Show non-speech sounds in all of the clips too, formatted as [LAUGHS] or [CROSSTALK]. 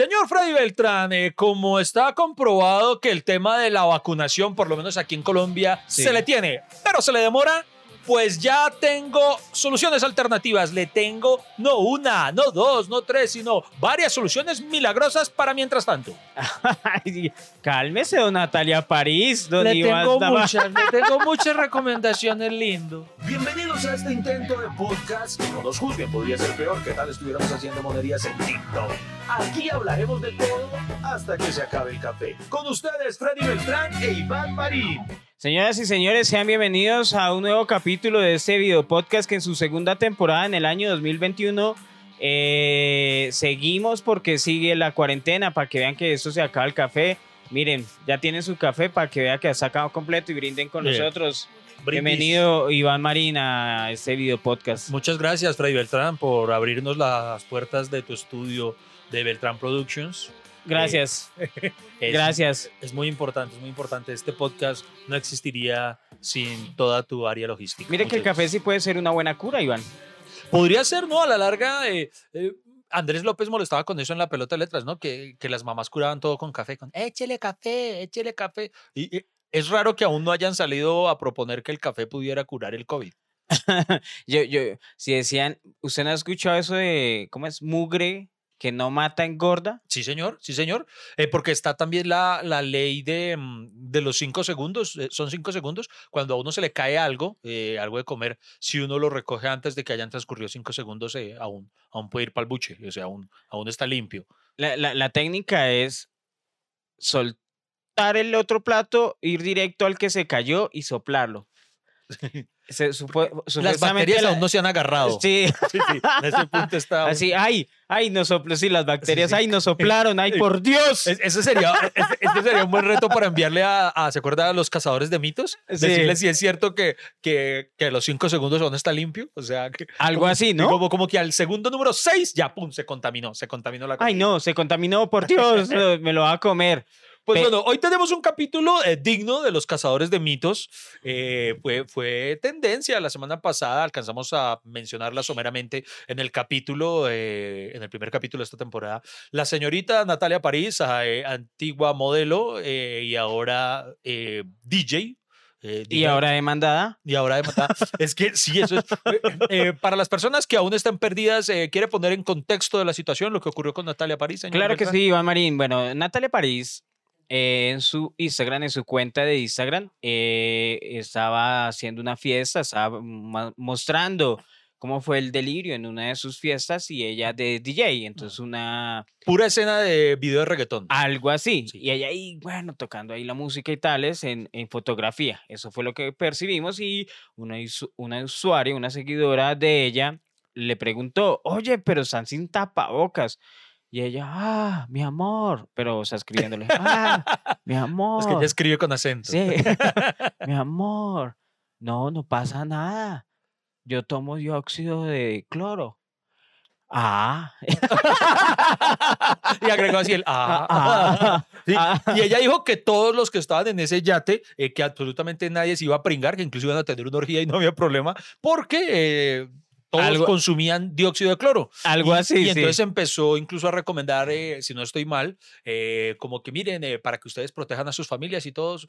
Señor Freddy Beltrán, eh, como está comprobado que el tema de la vacunación, por lo menos aquí en Colombia, Sí. se le tiene, pero se le demora, pues ya tengo soluciones alternativas. Le tengo no una, no dos, no tres, sino varias soluciones milagrosas para mientras tanto. [LAUGHS] Ay, cálmese, don Natalia París. Don Le Iván tengo muchas, le [LAUGHS] tengo muchas recomendaciones, lindo. Bienvenidos a este intento de podcast que no nos juzguen, podría ser peor que tal estuviéramos haciendo monerías en TikTok. Aquí hablaremos de todo hasta que se acabe el café. Con ustedes Freddy Beltrán e Iván Marín. Señoras y señores, sean bienvenidos a un nuevo capítulo de este video podcast que en su segunda temporada en el año 2021 eh, seguimos porque sigue la cuarentena para que vean que esto se acaba el café. Miren, ya tienen su café para que vean que ha sacado completo y brinden con Bien. nosotros. Brindis. Bienvenido Iván Marín a este video podcast. Muchas gracias, Freddy Beltrán, por abrirnos las puertas de tu estudio de Beltrán Productions. Gracias, Es- gracias. Es muy importante, es muy importante. Este podcast no existiría sin toda tu área logística. Mire que el café sí puede ser una buena cura, Iván. Podría ser, ¿no? A la larga, eh, eh, Andrés López molestaba con eso en la pelota de letras, ¿no? Que, que las mamás curaban todo con café, con échele café, échele café. Y, y es raro que aún no hayan salido a proponer que el café pudiera curar el COVID. [LAUGHS] Yo, yo, si decían, ¿usted no ha escuchado eso de, ¿cómo es? Mugre que no mata, engorda. Sí, señor, sí, señor. Eh, porque está también la, la ley de, mm, de los cinco segundos. eh, son cinco segundos. Cuando a uno se le cae algo, eh, algo de comer, si uno lo recoge antes de que hayan transcurrido cinco segundos, aún, aún puede ir para el buche. O sea, aún, aún está limpio. La, la- la técnica es soltar el otro plato, ir directo al que se cayó y soplarlo. [LAUGHS] Se, supo- Las bacterias la- aún no se han agarrado. Sí, Sí, sí, en ese punto está. así, ay, ay, nos sopló, sí, las bacterias, sí. ay, nos soplaron, ay, por Dios. Es- Ese sería, ese sería un buen reto para enviarle a, a- ¿se acuerda a los cazadores de mitos? Sí. Decirle si es cierto que, que, que los cinco segundos aún está limpio. O sea, que, Algo como- así, ¿no? Como, como que al segundo número seis ya, pum, se contaminó, se contaminó la Ay, comida. no, se contaminó, por Dios, [LAUGHS] me lo va a comer. Pues bueno, hoy tenemos un capítulo eh, digno de los cazadores de mitos. Eh, fue, fue tendencia la semana pasada, alcanzamos a mencionarla someramente en el capítulo, eh, en el primer capítulo de esta temporada. La señorita Natalia París, eh, antigua modelo eh, y ahora eh, DJ. eh, Y ahora demandada. y ahora de matar. es que sí, eso es. eh, para las personas que aún están perdidas, eh, ¿quiere poner en contexto de la situación lo que ocurrió con Natalia París? señor Claro que Beltrán? sí, Iván Marín. Bueno, Natalia París, eh, en su Instagram, en su cuenta de Instagram, eh, estaba haciendo una fiesta, estaba mostrando cómo fue el delirio en una de sus fiestas y ella de DJ, entonces una Pura escena de video de reggaetón. algo así. Sí. Y ella ahí, bueno, tocando ahí la música y tales en, en fotografía. Eso fue lo que percibimos y una, una usuaria, una seguidora de ella, le preguntó, oye, pero están sin tapabocas. Y ella, ah, mi amor, pero, o sea, escribiéndole, ah, [LAUGHS] mi amor. Es que ella escribe con acento. Sí, [LAUGHS] mi amor, no, no pasa nada. Yo tomo dióxido de cloro. Ah, y agregó así el [LAUGHS] ah. ah, Sí, ah. Y ella dijo que todos los que estaban en ese yate, eh, que absolutamente nadie se iba a pringar, que incluso iban a tener una orgía y no había problema, porque eh, todos Algo- consumían dióxido de cloro. algo Y- así, Y sí. entonces empezó incluso a recomendar, eh, si no estoy mal, eh, como que miren, eh, para que ustedes protejan a sus familias y todos,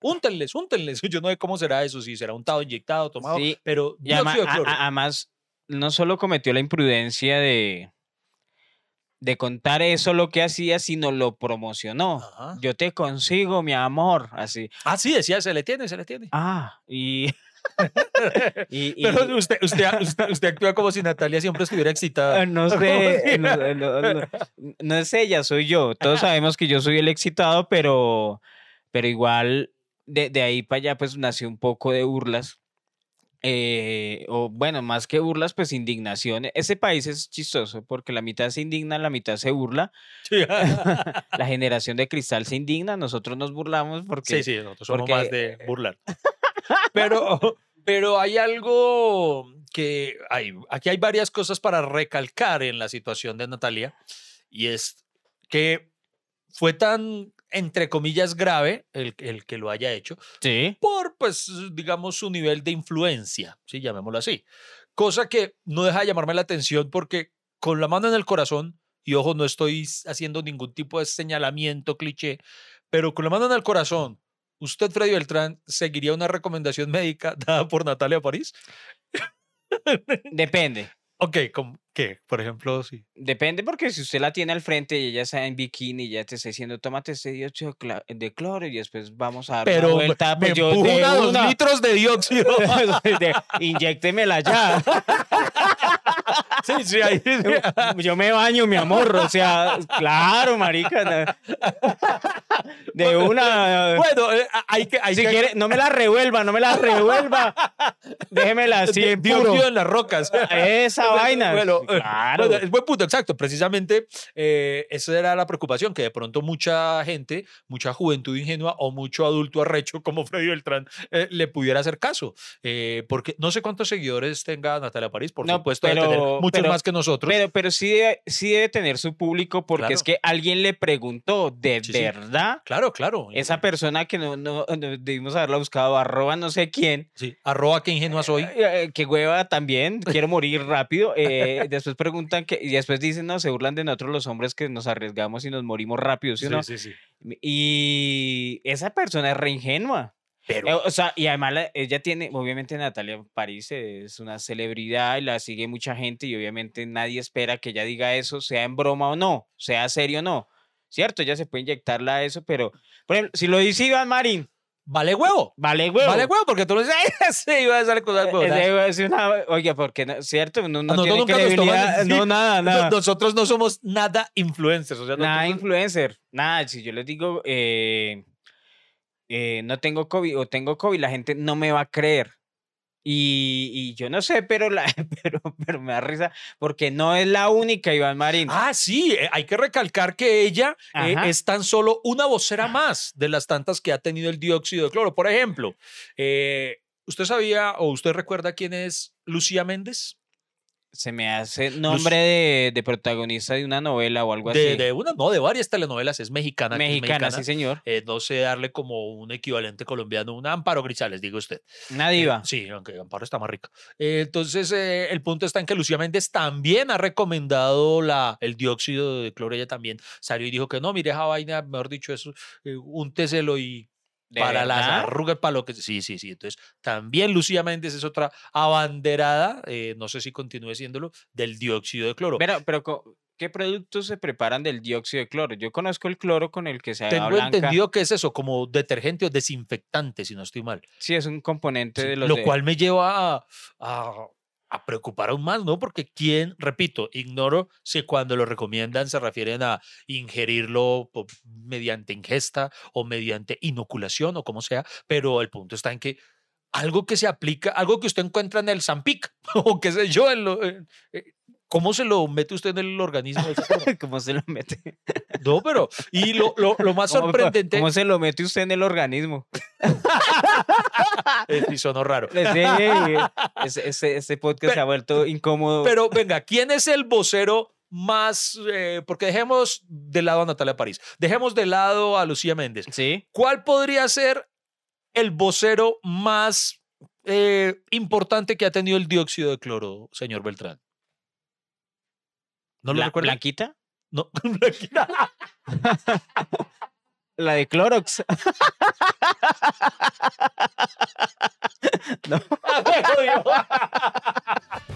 úntenles, úntenles. [LAUGHS] Yo no sé cómo será eso, si será untado, inyectado, tomado, Sí, pero Y ama- dióxido de cloro. además, no solo cometió la imprudencia de, de contar eso lo que hacía, sino lo promocionó. Ajá. Yo te consigo, mi amor, así. Ah, sí, decía, se le tiene, se le tiene. Ah, y... [LAUGHS] [LAUGHS] y, y- Pero usted, usted, usted, usted actúa como si Natalia siempre estuviera excitada. Ah, No sé, no, no- no- no es ella, soy yo. Todos sabemos que yo soy el excitado, pero, pero igual de, de ahí para allá pues nació un poco de burlas. eh, o bueno, más que burlas, pues indignación. Ese país es chistoso porque la mitad se indigna, la mitad se burla. Sí. [LAUGHS] La generación de cristal se indigna, nosotros nos burlamos porque... Sí, sí, nosotros somos porque- más de burlar. Pero, pero hay algo que hay, aquí hay varias cosas para recalcar en la situación de Natalia y es que fue tan, entre comillas, grave el, el que lo haya hecho Sí. por, pues, digamos, su nivel de influencia, ¿sí? llamémoslo así. Cosa que no deja de llamarme la atención porque con la mano en el corazón y ojo, no estoy haciendo ningún tipo de señalamiento cliché, pero con la mano en el corazón, ¿usted, Freddy Beltrán, seguiría una recomendación médica [LAUGHS] dada por Natalia París? Depende. Ok, ¿cómo- ¿qué? Por ejemplo, sí. Depende porque si usted la tiene al frente y ella está en bikini y ya te está diciendo, tómate este dióxido de cloro y después vamos a dar Pero una me- vuelta, me pues yo empuja de dos una, litros de dióxido. [LAUGHS] inyéctemela ya. [LAUGHS] sí, sí, ahí- [LAUGHS] Yo me baño, mi amor. O sea, claro, marica. De una. Bueno, eh, hay que... Hay Si que quiere, no me la revuelva, no me la revuelva. Déjemela así di- en puro. dióxido en las rocas. Esa vaina. Bueno, claro. bueno, es buen punto, exacto. Precisamente eh, esa era la preocupación, que de pronto mucha gente, mucha juventud ingenua o mucho adulto arrecho como Freddy Beltrán eh, le pudiera hacer caso. Eh, porque no sé cuántos seguidores tenga Natalia París, por No, supuesto, debe tener pero- muchos pero- más que nosotros. Pero, pero sí, debe, sí debe tener su público porque Claro. es que alguien le preguntó, ¿de Sí, sí. verdad? claro, claro. Esa persona que no, no, no debimos haberla buscado, arroba no sé quién, Sí, arroba que ingenua soy. Eh, que hueva también, [LAUGHS] quiero morir rápido. eh, después preguntan que, y después dicen, no, se burlan de nosotros los hombres que nos arriesgamos y nos morimos rápido, ¿sí o no? sí, sí. Y esa persona es re ingenua. Pero, Eh, O sea, y además la- ella tiene, obviamente Natalia París es una celebridad y la sigue mucha gente y obviamente nadie espera que ella diga eso, sea en broma o no, sea serio o no. ¿Cierto? Ella se puede inyectarla a eso, pero, por ejemplo, si lo dice Iván Marín, vale huevo. vale huevo. Vale huevo, porque tú lo dices, sí, iba a salir cosas Eh, huevonas". ese es una, oye, porque no, cierto, no, no nosotros tiene nunca nos toman- no nada, No- nada. Nosotros no somos nada influencers. O sea, Nada nosotros- influencer, nada. Si yo les digo, eh, eh, no tengo COVID o tengo COVID, la gente no me va a creer. Y, y yo no sé, pero, la, [LAUGHS] pero, pero me da risa porque no es la única, Iván Marín. Ah, sí, eh, hay que recalcar que ella eh, es tan solo una vocera más de las tantas que ha tenido el dióxido de cloro. Por ejemplo, eh, ¿usted sabía o usted recuerda quién es Lucía Méndez? Se me hace nombre de, de protagonista de una novela o algo De, así. de una, no, de varias telenovelas, es mexicana. que es mexicana, sí, señor. Eh, no sé darle como un equivalente colombiano, un Amparo Grisales, digo usted. Una Eh, diva. sí, aunque Amparo está más rica. Eh, entonces, el punto está en que Lucía Méndez también ha recomendado la, el dióxido de cloro. Ella también salió y dijo que no, mire esa vaina, mejor dicho, eso, únteselo y ¿De para las arrugas, para lo que... Sí, sí, sí. Entonces, también Lucía Méndez es otra abanderada, eh, no sé si continúe siéndolo, del dióxido de cloro. Pero, pero, ¿qué productos se preparan del dióxido de cloro? Yo conozco el cloro con el que se Tengo blanca. entendido que es eso, como detergente o desinfectante, si no estoy mal. Sí, es un componente Sí, de los lo de- cual me lleva a, a- a preocupar aún más, ¿no? Porque quién, repito, ignoro si cuando lo recomiendan se refieren a ingerirlo mediante ingesta o mediante inoculación o como sea, pero el punto está en que algo que se aplica, algo que usted encuentra en el Zampic [LAUGHS] o qué sé yo, en lo- eh, ¿cómo se lo mete usted en el organismo? de esa forma? ¿Cómo se lo mete? No, pero, y lo, lo- lo más ¿Cómo- sorprendente, ¿Cómo se lo mete usted en el organismo? [LAUGHS] eh, sí sonó raro, Sí, ese, ese, ese podcast se ha vuelto incómodo. Pero venga, ¿quién es el vocero más? eh, porque dejemos de lado a Natalia París, dejemos de lado a Lucía Méndez. sí. ¿Cuál podría ser el vocero más eh, importante que ha tenido el dióxido de cloro, señor Beltrán? ¿No lo recuerda? ¿Blanquita? No. [LAUGHS] La de Clorox. [LAUGHS]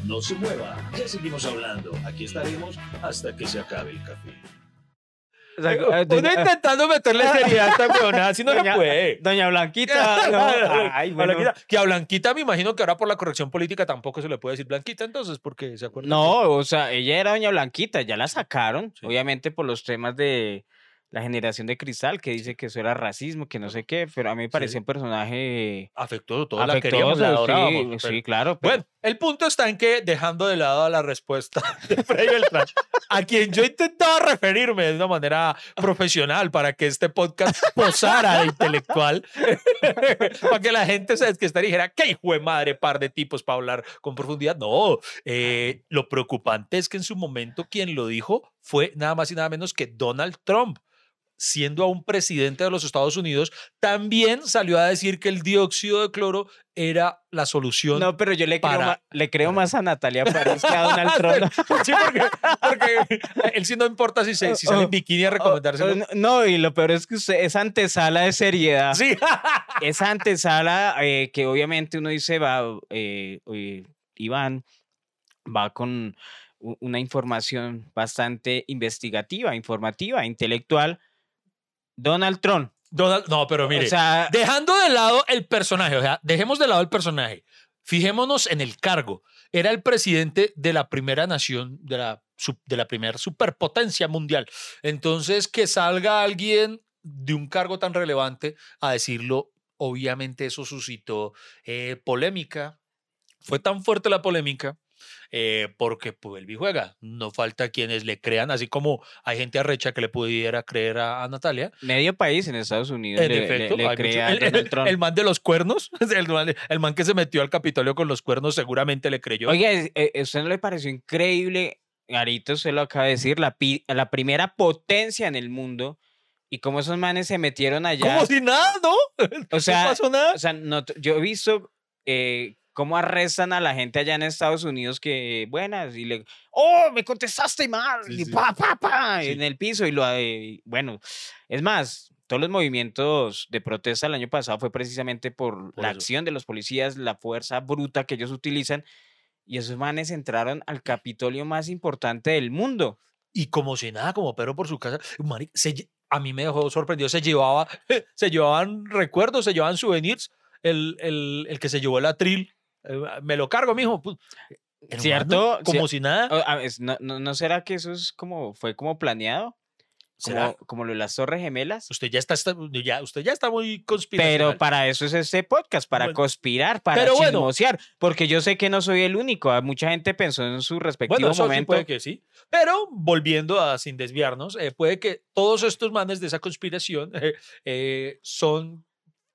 No se mueva, ya seguimos hablando. Aquí estaremos hasta que se acabe el café. O sea, eh, Uno intentando meterle [LAUGHS] seriedad a esta así no se Doña- puede. doña Blanquita. [LAUGHS] no, ay, A bueno. Blanquita, que a Blanquita me imagino que ahora por la corrección política tampoco se le puede decir Blanquita, entonces, porque se acuerda. No, o sea, ella era doña Blanquita, ya la sacaron, Sí. obviamente por los temas de la generación de cristal, que dice que eso era racismo, que no sé qué, pero a mí me pareció un personaje la queríamos, afectuoso, la sí, adorábamos, sí, pero- claro. pero- Bueno, el punto está en que, dejando de lado la respuesta [LAUGHS] de Freddy Beltrán, a quien yo intentaba referirme de una manera profesional para que este podcast posara de intelectual, [LAUGHS] para que la gente se que y dijera, qué hijo de madre, par de tipos para hablar con profundidad. No, eh, lo preocupante es que en su momento quien lo dijo fue nada más y nada menos que Donald Trump. Siendo aún presidente de los Estados Unidos, también salió a decir que el dióxido de cloro era la solución. No, pero yo le creo, para- ma- le creo para- más a Natalia París que a Donald [LAUGHS] Trump. Sí, porque, porque él sí no importa si, se, si sale en bikini a recomendárselo. Oh, oh, No, y lo peor es que usted, esa antesala de seriedad, Sí. [LAUGHS] esa antesala eh, que obviamente uno dice, va, eh, eh, Iván va con una información bastante investigativa, informativa, intelectual. Donald Trump. Donald- no, pero mire, o sea, dejando de lado el personaje, o sea, dejemos de lado el personaje. Fijémonos en el cargo. Era el presidente de la primera nación, de la, de la primera superpotencia mundial. Entonces, que salga alguien de un cargo tan relevante a decirlo, obviamente eso suscitó eh, polémica. Fue tan fuerte la polémica eh, porque vuelve y juega. No falta quienes le crean, así como hay gente arrecha que le pudiera creer a, a Natalia. medio país en Estados Unidos En le, le- efecto, le hay mucho- cree a el, el- el man de los cuernos, [LAUGHS] el man, el man que se metió al Capitolio con los cuernos, seguramente le creyó. ¿es- eh, ¿a usted no le pareció increíble? Ahorita usted lo acaba de decir, la, pi- la primera potencia en el mundo y cómo esos manes se metieron allá. Como si nada, ¿no? [LAUGHS] O sea, no pasó nada. O sea, no, yo he visto eh, cómo arrestan a la gente allá en Estados Unidos que, buenas, y le, oh, me contestaste mal, Sí, y sí. pa, pa, pa, Sí. en el piso, y lo, eh, bueno, es más, todos los movimientos de protesta el año pasado fue precisamente por, Por la eso. acción de los policías, la fuerza bruta que ellos utilizan, y esos manes entraron al Capitolio más importante del mundo. Y como si nada, como Pedro por su casa. Mari- se a mí me dejó sorprendido. Se llevaba, [LAUGHS] se llevaban recuerdos, se llevaban souvenirs. El, el, el que se llevó el atril, me lo cargo, mijo. pu- hermano, ¿Cierto? Como si nada. A ¿No, no, no será que eso es como, fue como planeado? ¿Será? Como, como lo de las Torres Gemelas. Usted ya está, está- ya, usted ya está muy Pero conspiracional. para eso es este podcast, para Bueno, conspirar, para pero bueno. chismosear, porque yo sé que no soy el único, ah, mucha gente pensó en su respectivo Bueno, eso sí momento. puede que sí. Pero volviendo a sin desviarnos, eh, puede que todos estos manes de esa conspiración [LAUGHS] eh, eh, son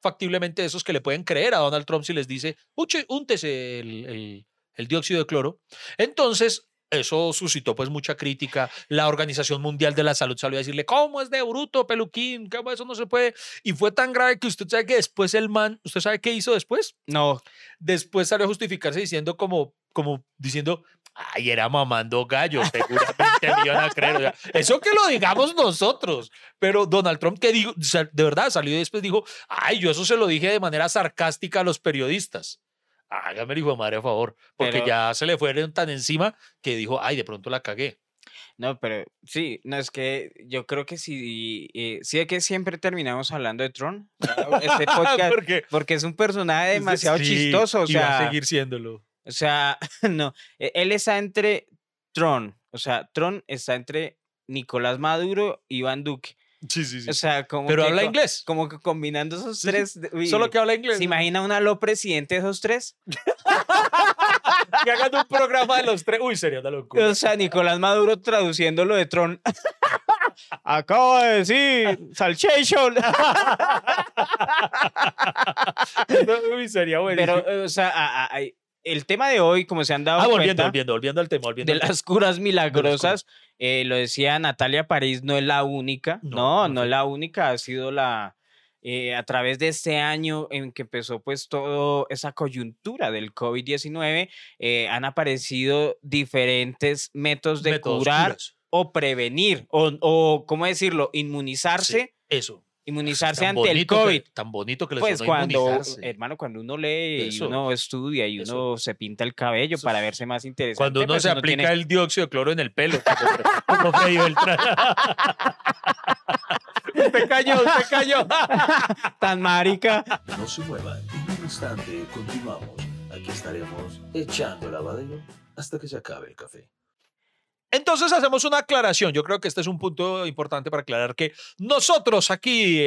factiblemente esos que le pueden creer a Donald Trump si les dice, "Uche, úntese el, el- el dióxido de cloro. Entonces, eso suscitó pues mucha crítica. La Organización Mundial de la Salud salió a decirle, ¿cómo es de bruto, peluquín? ¿Cómo eso no se puede? Y fue tan grave que usted sabe que después el man, ¿usted sabe qué hizo después? No, después salió a justificarse diciendo como, como diciendo, ay, era mamando gallo, seguramente me iban a creer. o sea, eso que lo digamos nosotros. Pero Donald Trump, que digo, o sea, de verdad salió y después dijo, ay, yo eso se lo dije de manera sarcástica a los periodistas. Hágame el hijo de madre a favor, porque Pero- ya se le fueron tan encima que dijo, ay, de pronto la cagué. no, pero sí, no es que yo creo que sí, eh, sí es que siempre terminamos hablando de Tron, este [LAUGHS] podcast, porque porque es un personaje demasiado Sí, chistoso, o y va a seguir siéndolo. O sea, [LAUGHS] no, e- él está entre Tron, o sea, Tron está entre Nicolás Maduro y Iván Duque, Sí, sí, sí. o sea, como Pero que habla co- inglés. como que combinando esos Sí, tres, Solo que habla inglés. ¿Se imagina un aló presidente de esos tres? [LAUGHS] que hagan un programa de los tres. Uy, sería una locura. O sea, Nicolás Maduro traduciendo lo de Tron. [LAUGHS] Acabo de decir, salchation. Uy, sería bueno. Pero, o sea, a- el tema de hoy, como se han dado Ah, volviendo, cuenta, volviendo, volviendo al tema, volviendo de al tema. las curas milagrosas, eh, lo decía Natalia París, no es la única. No, No, es la única, ha sido la... eh, a través de este año en que empezó pues toda esa coyuntura del COVID-19, eh, han aparecido diferentes métodos de Métodos curar curas. o prevenir, o, o ¿cómo decirlo? Inmunizarse, Eso. Inmunizarse Tan ante el bonito que- COVID. tan bonito que les Pues cuando, inmunizarse. hermano, cuando uno lee y uno estudia y eso. uno se pinta el cabello Eso. para verse más interesante. Cuando uno pues se aplica tiene- el dióxido de cloro en el pelo. como Freddy Beltrán. [LAUGHS] usted cayó, usted cayó. [LAUGHS] tan marica. No se muevan, en un instante continuamos. Aquí estaremos echando lavadero hasta que se acabe el café. Entonces hacemos una aclaración. Yo creo que este es un punto importante para aclarar que nosotros aquí,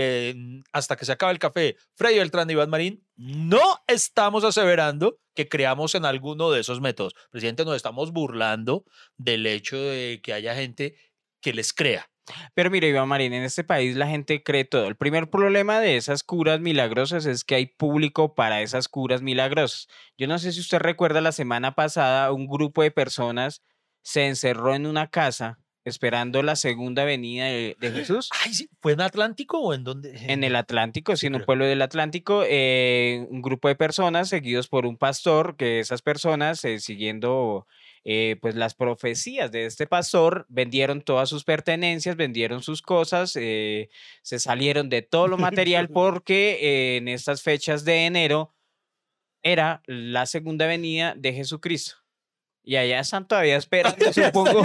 hasta que se acabe el café, Freddy Beltrán y Iván Marín, no estamos aseverando que creamos en alguno de esos métodos. Presidente, nos estamos burlando del hecho de que haya gente que les crea. Pero mire, Iván Marín, en este país la gente cree todo. El primer problema de esas curas milagrosas es que hay público para esas curas milagrosas. Yo no sé si usted recuerda la semana pasada, un grupo de personas se encerró en una casa esperando la segunda venida de, de Jesús. [GASPS] Ay, sí, ¿fue en Atlántico o en dónde? En el Atlántico, sí, en un pueblo del Atlántico, eh, un grupo de personas seguidos por un pastor, que esas personas, eh, siguiendo eh, pues las profecías de este pastor, vendieron todas sus pertenencias, vendieron sus cosas, se salieron de todo lo [LAUGHS] material porque en estas fechas de enero era la segunda venida de Jesucristo. Y allá están todavía esperando, [LAUGHS] supongo.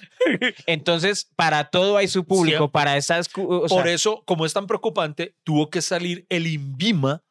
[LAUGHS] Entonces, para todo hay su público, para esas... Por eso, como es tan preocupante, tuvo que salir el INVIMA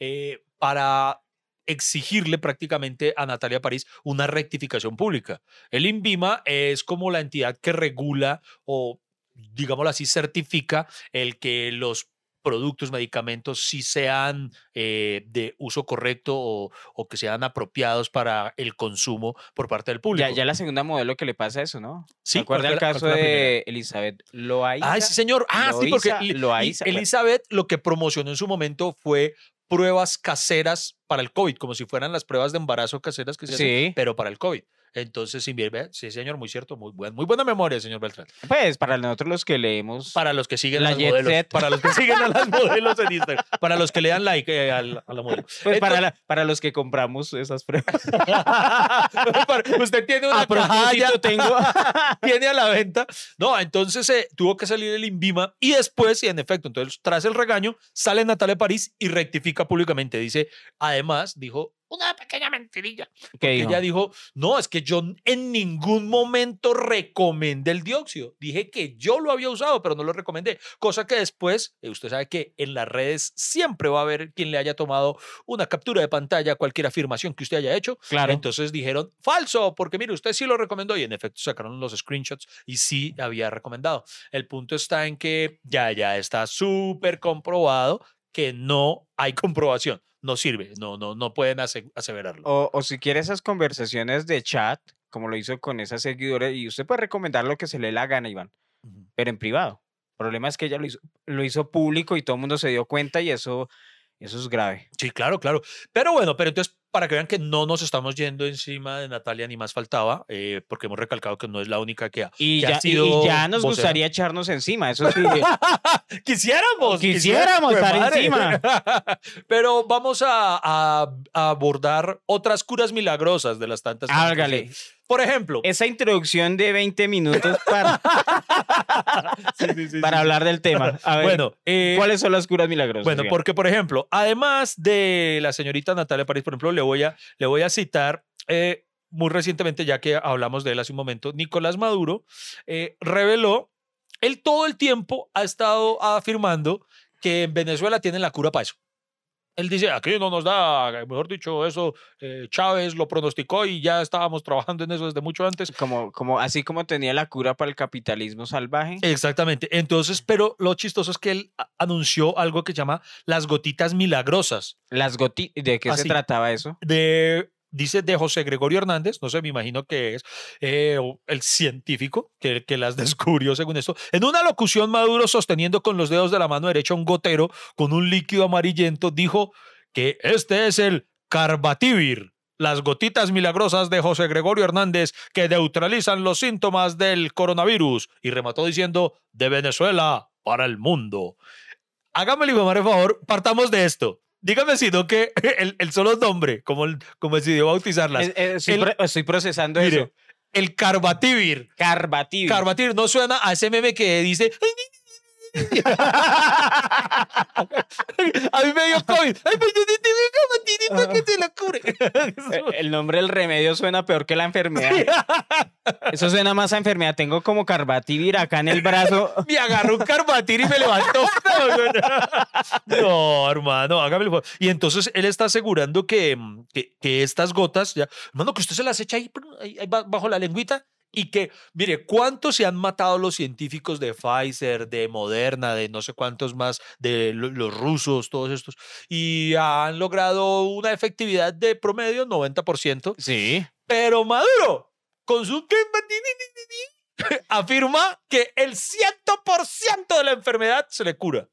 eh, para exigirle prácticamente a Natalia París una rectificación pública. El INVIMA es como la entidad que regula o, digámoslo así, certifica el que los productos, medicamentos, sí sean eh, de uso correcto o, o que sean apropiados para el consumo por parte del público. Ya, ya la segunda modelo que le pasa eso, ¿no? Sí, ¿Se acuerda ¿cuál el caso de Elizabeth Loaiza? Ah, sí, señor. Ah, sí, porque Loaiza-. Elizabeth lo que promocionó en su momento fue pruebas caseras para el COVID, como si fueran las pruebas de embarazo caseras que se hacen, Sí, pero para el COVID. Entonces, sí, bien, ve, sí, señor, muy cierto, muy, buen, muy buena memoria, señor Beltrán. pues para nosotros los que leemos... Para los que siguen La a las Jet modelos, Set. para los que siguen a las [LAUGHS] modelos en Instagram, para los que le dan like eh, a la modelo. Pues para, Entonces- la- para los que compramos esas pruebas. [LAUGHS] Para- Usted tiene una A propósito, caja, tengo... [LAUGHS] tiene a la venta. No, entonces eh, tuvo que salir el INVIMA y después, y en efecto, entonces tras el regaño, sale Natalia París y rectifica públicamente. Dice, además, dijo una pequeña mentirilla. ¿Qué Que ella dijo, no, es que yo en ningún momento recomendé el dióxido. Dije que yo lo había usado, pero no lo recomendé. Cosa que después, eh, usted sabe que en las redes siempre va a haber quien le haya tomado una captura de pantalla a cualquier afirmación que usted haya hecho. Claro. Entonces dijeron, falso, porque mire, usted sí lo recomendó y en efecto sacaron los screenshots y sí había recomendado. El punto está en que ya, ya está súper comprobado que no hay [LAUGHS] comprobación. No sirve, no, no, no pueden ase- aseverarlo. O, o si quiere esas conversaciones de chat, como lo hizo con esa seguidora, y usted puede recomendar lo que se le la gana, Iván, pero en privado. El problema es que ella lo hizo, lo hizo público y todo el mundo se dio cuenta y eso, eso es grave. Sí, claro, claro. Pero bueno, pero entonces, para que vean que no nos estamos yendo encima de Natalia ni más faltaba, eh, porque hemos recalcado que no es la única que ha. Y que ha ya, y- nos vocera. gustaría echarnos encima, eso sí. [LAUGHS] Quisiéramos. Quisiéramos quisiera- estar madre. encima. [LAUGHS] Pero vamos a, a- a abordar otras curas milagrosas de las tantas. Hágale. conocido. Por ejemplo. Esa introducción de 20 minutos para, [LAUGHS] Sí, sí, sí, para sí. hablar del tema. A ver, Bueno, eh, ¿cuáles son las curas milagrosas? Bueno, porque por ejemplo, además de la señorita Natalia París, por ejemplo, le voy a, le voy a citar eh, muy recientemente, ya que hablamos de él hace un momento, Nicolás Maduro eh, reveló, él todo el tiempo ha estado afirmando que en Venezuela tienen la cura para eso. Él dice, aquí no nos da, mejor dicho, eso eh, Chávez lo pronosticó y ya estábamos trabajando en eso desde mucho antes. como, como, así como tenía la cura para el capitalismo salvaje. Exactamente. Entonces, pero lo chistoso es que él anunció algo que se llama las gotitas milagrosas. Las goti ¿De qué Así. se trataba eso? de, dice, de José Gregorio Hernández, no sé, me imagino que es eh, el científico que, que las [LAUGHS] descubrió según esto. En una locución, Maduro, sosteniendo con los dedos de la mano derecha un gotero con un líquido amarillento, dijo que este es el Carbativir, las gotitas milagrosas de José Gregorio Hernández que neutralizan los síntomas del coronavirus. Y remató diciendo, de Venezuela para el mundo. Hágame el favor, partamos de esto. Dígame si no que [LAUGHS] el, el solo nombre, como, el- como decidió bautizarlas. Eh, eh, estoy, el- pro- estoy procesando Mire, eso. el Carbativir. Carbativir. Carbativir no suena a ese meme que dice. A mí me dio COVID. Ay, pues yo te Carbativir para que te la cure. [LAUGHS] Eh, El nombre del remedio suena peor que la enfermedad. Eso suena más a enfermedad. Tengo como carbativir acá en el brazo. me agarró un carbatir y me levantó. [LAUGHS] No, hermano, hágame el favor. Y entonces él está asegurando que, que, que estas gotas, ya, hermano, que usted se las echa ahí, ahí- ahí ba- bajo la lengüita y que, mire, ¿cuántos se han matado los científicos de Pfizer, de Moderna, de no sé cuántos más, de lo- los rusos, todos estos, y han logrado una efectividad de promedio 90%? Sí. Pero Maduro, con su [LAUGHS] afirma que el 100% de la enfermedad se le cura.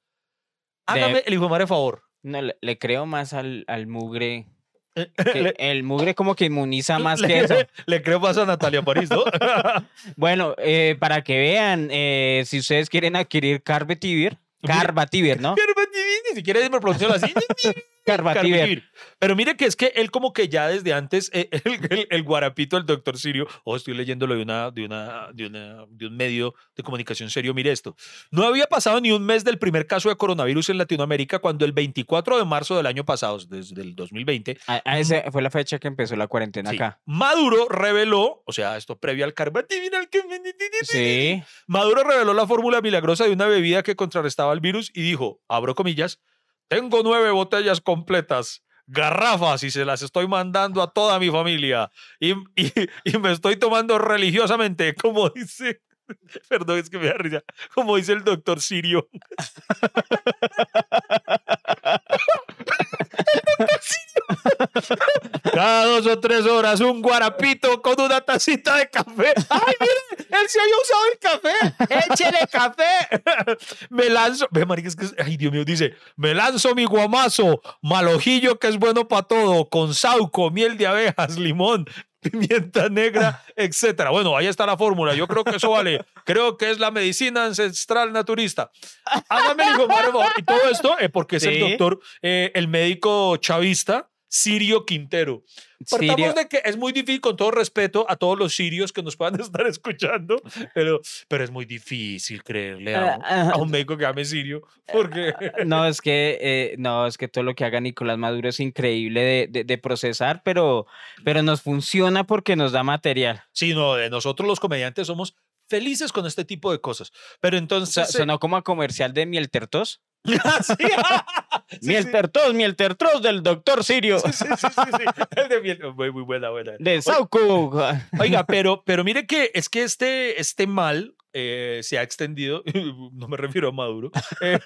Hágame De- el hijo de madre favor. No, le, le creo más al, al mugre que el mugre como que inmuniza [LAUGHS] más que eso. [LAUGHS] le creo más a Natalia París, ¿no? [LAUGHS] Bueno, eh, para que vean, eh, si ustedes quieren adquirir Carvetiver, Mira. Carvativer, ¿no? Ni siquiera me pronuncio así. Carvativer. Pero mire que es que él como que ya desde antes, eh, [LAUGHS] el, el- el guarapito del doctor Sirio, o estoy leyéndolo de, una, de, una, de, una, de un medio de comunicación serio, mire esto. No había pasado ni un mes del primer caso de coronavirus en Latinoamérica cuando el 24 de marzo del año pasado, desde el 2020, A- a ese fue la fecha que empezó la cuarentena sí, acá. Maduro reveló, o sea, esto previo al Carvivir, al que... Sí. Maduro reveló la fórmula milagrosa de una bebida que contrarrestaba el virus y dijo, abro comillas, tengo nueve botellas completas, garrafas y se las estoy mandando a toda mi familia y, me estoy tomando religiosamente, como dice, [LAUGHS] perdón, es que me da risa, como dice [LAUGHS] el doctor Sirio. Cada dos o tres horas un guarapito con una tacita de café. ¡Ay, mire! Él se había usado el café. [LAUGHS] ¡Échele café! me lanzo. Ve, marica, es que. Ay, Dios mío, dice: Me lanzo mi guamazo, malojillo que es bueno para todo, con sauco, miel de abejas, limón, [LAUGHS] pimienta negra, etcétera. Bueno, ahí está la fórmula. Yo creo que eso vale. Creo que es la medicina ancestral naturista. Hágame el hijo. Y todo esto eh, porque es el doctor, eh, el médico chavista. Sirio Quintero. Partamos Sirio. de que es muy difícil, con todo respeto a todos los sirios que nos puedan [LAUGHS] estar escuchando, pero, pero es muy difícil creerle a, Ah, a un médico que llame sirio, porque [LAUGHS] No, es que eh, no, es que todo lo que haga Nicolás Maduro es increíble de, de- de procesar, pero, pero nos funciona porque nos da material. sí, no, de nosotros los comediantes somos felices con este tipo de cosas. Pero O sea, entonces... eh, sonó como a comercial de Miel Tertos. [LAUGHS] sí, Miel [LAUGHS] sí. Tertos, Miel Tertos del doctor Sirio. Sí, sí, sí, sí, [LAUGHS] de miel- Muy, muy buena, buena. De Sauco. Oiga, pero, pero mire que es que este, este mal eh, se ha extendido, no me refiero a Maduro, eh,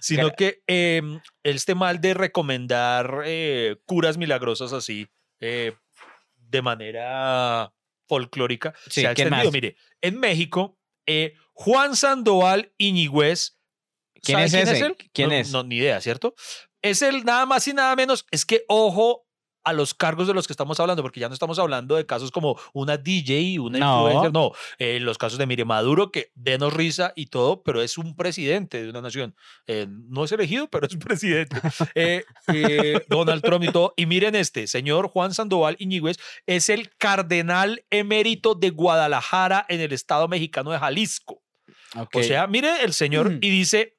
sino que eh, este mal de recomendar eh, curas milagrosas así de manera folclórica Sí, se ha ¿quién extendido. Mire, en México, Juan Sandoval Iñigüez. ¿Quién ¿sabe es ese? él? ¿Quién No- es? No, ni idea, ¿cierto? Es el nada más y nada menos. Es que ojo a los cargos de los que estamos hablando, porque ya no estamos hablando de casos como una DJ, una No. influencer, no. Eh, los casos de Mire Maduro, que denos risa y todo, pero es un presidente de una nación. Eh, no es elegido, [LAUGHS] pero es presidente. Eh, eh, Donald Trump y todo. Y miren este, señor Juan Sandoval Iñigüez es el cardenal emérito de Guadalajara en el estado mexicano de Jalisco. O sea, mire el señor Mm. y dice,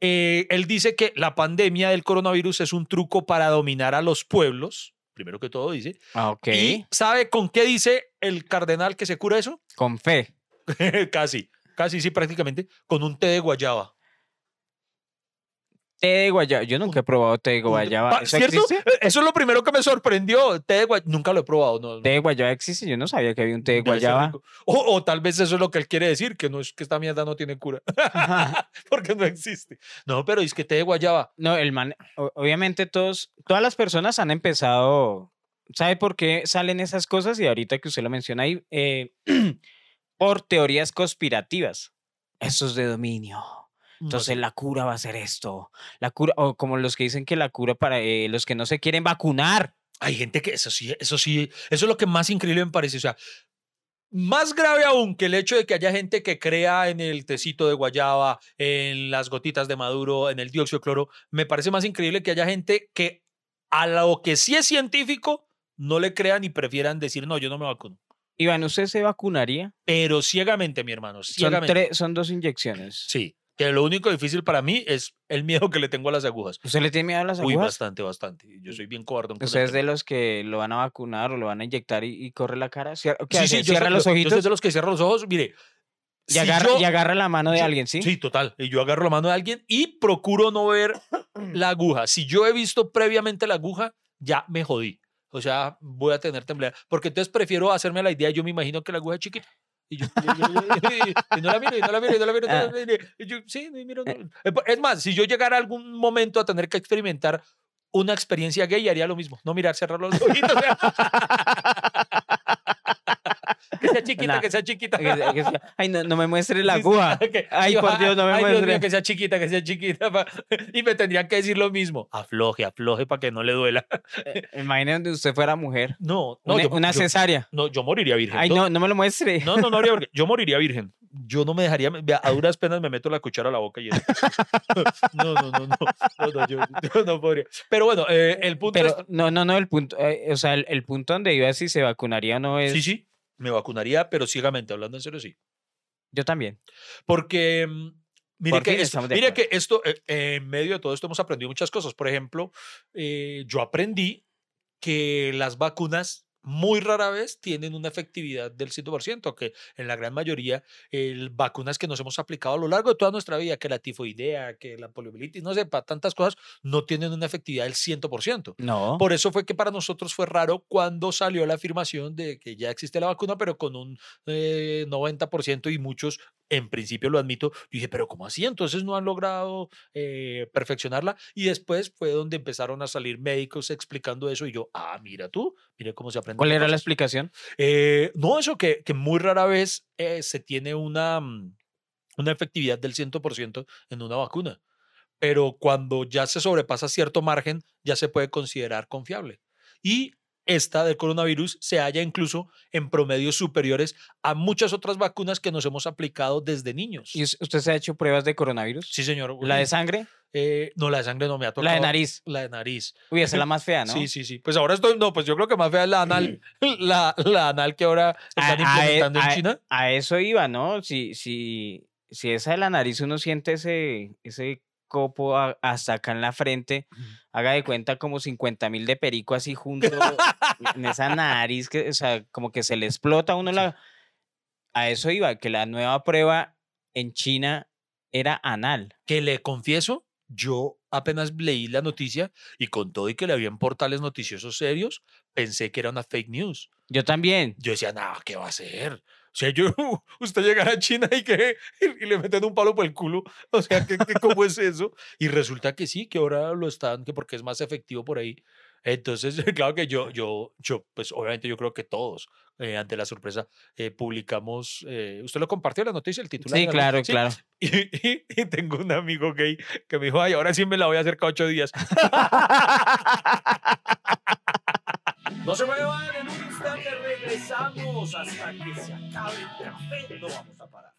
eh, él dice que la pandemia del coronavirus es un truco para dominar a los pueblos, primero que todo dice. Ah, ok. ¿Y sabe con qué dice el cardenal que se cura eso? Con fe. [LAUGHS] casi, casi sí, prácticamente, con un té de guayaba. Té de guayaba. Yo nunca he probado té de guayaba. ¿Eso ¿Cierto? existe? Eso es lo primero que me sorprendió. Té de guayaba, nunca lo he probado. No, ¿Té de guayaba existe? Yo no sabía que había un té de guayaba. O, o tal vez eso es lo que él quiere decir, que no es que esta mierda no tiene cura, [LAUGHS] porque no existe. No, pero es que té de guayaba. No, el man, obviamente todos, todas las personas han empezado, ¿sabe por qué salen esas cosas? Y ahorita que usted lo menciona ahí, eh, [CLEARS THROAT] por teorías conspirativas. Eso es de dominio. Entonces la cura va a ser esto. La cura, o como los que dicen que la cura para eh, los que no se quieren vacunar. Hay gente que eso sí, eso sí, eso es lo que más increíble me parece. O sea, más grave aún que el hecho de que haya gente que crea en el tecito de guayaba, en las gotitas de maduro, en el dióxido de cloro, me parece más increíble que haya gente que a lo que sí es científico no le crean y prefieran decir, no, yo no me vacuno. Iván, ¿usted se vacunaría? Pero ciegamente, mi hermano, Son, ciegamente. tres, son dos inyecciones. Sí, que lo único difícil para mí es el miedo que le tengo a las agujas. ¿Usted le tiene miedo a las Uy, agujas? bastante, bastante. Yo soy bien cobardón. ¿Usted es de los que lo van a vacunar o lo van a inyectar y, y corre la cara? Cier- ¿Qué Sí, hace? sí, yo ¿Cierra soy- los yo- ojitos Yo soy de los que cierran los ojos. Mire, y, si agarra, yo- y agarra la mano de yo- alguien, ¿sí? Sí, total. Y yo agarro la mano de alguien y procuro no ver la aguja. Si yo he visto previamente la aguja, ya me jodí. O sea, voy a tener temblor. Porque entonces prefiero hacerme la idea. Yo me imagino que la aguja es chiquita. Y, yo, y- no la miro, y no la miro, y no la miro. y no la miro, y yo, sí, no miro. no. Eh, Es más, si yo llegara algún momento a tener que experimentar una experiencia gay, haría lo mismo. No mirar, cerrar los ojitos. [LAUGHS] Que sea chiquita, que sea chiquita. Que- que sea- Ay, no, no me muestre la Sí, sí, aguja. [LAUGHS] Ay, por Dios, no me ay, Dios mío, muestre. que sea chiquita, que sea chiquita. pa- [LAUGHS] Y me tendrían que decir lo mismo. Afloje, afloje para que no le duela. Imagínate donde usted fuera mujer. No, no, una yo, una yo- cesárea. no, yo moriría virgen. Ay, no, no me lo muestre. No, no, no, virgen. yo moriría virgen. Yo no me dejaría, a duras penas me meto la cuchara a la boca y. No, no, no, no, no, no, yo, yo no podría. Pero bueno, eh, el punto Pero es, no, no, no, el punto, eh, o sea, el, el punto donde iba si se vacunaría o no es. sí, sí, me vacunaría, pero ciegamente, hablando en serio, sí. Yo también. Porque, mm, mire, Por que, esto, mire acuerdo. que esto, eh, en medio de todo esto hemos aprendido muchas cosas. Por ejemplo, eh, yo aprendí que las vacunas muy rara vez tienen una efectividad del 100%, que en la gran mayoría el, vacunas que nos hemos aplicado a lo largo de toda nuestra vida, que la tifoidea, que la poliomielitis, no sé, para tantas cosas, no tienen una efectividad del 100%. No. Por eso fue que para nosotros fue raro cuando salió la afirmación de que ya existe la vacuna, pero con un eh, 90% y muchos, en principio lo admito, yo dije, pero ¿cómo así? Entonces no han logrado eh, perfeccionarla. Y después fue donde empezaron a salir médicos explicando eso y yo, ah, mira tú, mira cómo se aprende. ¿Cuál era la cosas". explicación? Eh, no, eso que, que muy rara vez eh, se tiene una, mm, una efectividad del 100% en una vacuna, pero cuando ya se sobrepasa cierto margen, ya se puede considerar confiable. Y esta del coronavirus se halla incluso en promedios superiores a muchas otras vacunas que nos hemos aplicado desde niños. ¿Y us- usted se ha hecho pruebas de coronavirus? Sí, señor. ¿La de sangre? eh, no, la de sangre no me ha tocado. La de nariz. La de nariz. Uy, esa es la más fea, ¿no? Sí, sí, sí. Pues ahora estoy, no, pues yo creo que más fea es la anal, [LAUGHS] la, la anal que ahora están a e- implementando en a- China. A eso iba, ¿no? Si, si, si esa de la nariz uno siente ese, ese copo a- hasta acá en la frente, haga de cuenta como 50 mil de perico así junto [LAUGHS] en esa nariz, que, o sea, como que se le explota a uno la... A eso iba, que la nueva prueba en China era anal. que le confieso, yo apenas leí la noticia y con todo y que le habían portales noticiosos serios, pensé que era una fake news. Yo también. Yo decía, no, ¿qué va a hacer? O sea, yo, usted llegará a China y que [LAUGHS] y le meten un palo por el culo. [LAUGHS] O sea, ¿qué, qué- cómo es eso? Y resulta que sí, que ahora lo están, que porque es más efectivo por ahí. Entonces, [LAUGHS] claro que yo, yo, yo, pues obviamente yo creo que todos, eh, ante la sorpresa, eh, publicamos, eh, ¿usted lo compartió la noticia, el titular? Sí, claro, Sí, claro. y, y- y tengo un amigo gay que me dijo, ay, ahora sí me la voy a hacer cada ocho días. No se muevan, en un instante regresamos hasta que se acabe el café. No vamos a parar.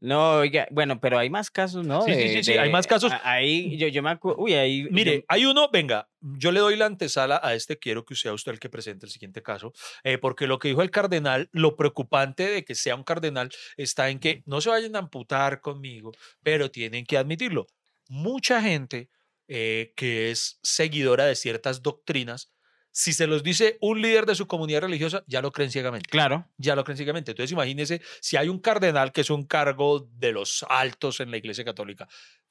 No, oiga, bueno, pero hay más casos, ¿no? Sí, sí, De- sí, sí, hay de- más casos. Ahí, yo, yo me acuerdo, uy, ahí... yo- Mire, hay uno, venga, yo le doy la antesala a este, quiero que sea usted el que presente el siguiente caso, eh, porque lo que dijo el cardenal, lo preocupante de que sea un cardenal está en que no se vayan a amputar conmigo, pero tienen que admitirlo. Mucha gente eh, que es seguidora de ciertas doctrinas, si se los dice un líder de su comunidad religiosa, ya lo creen ciegamente. Claro. ya lo creen ciegamente. Entonces, imagínese si hay un cardenal que es un cargo de los altos en la Iglesia Católica,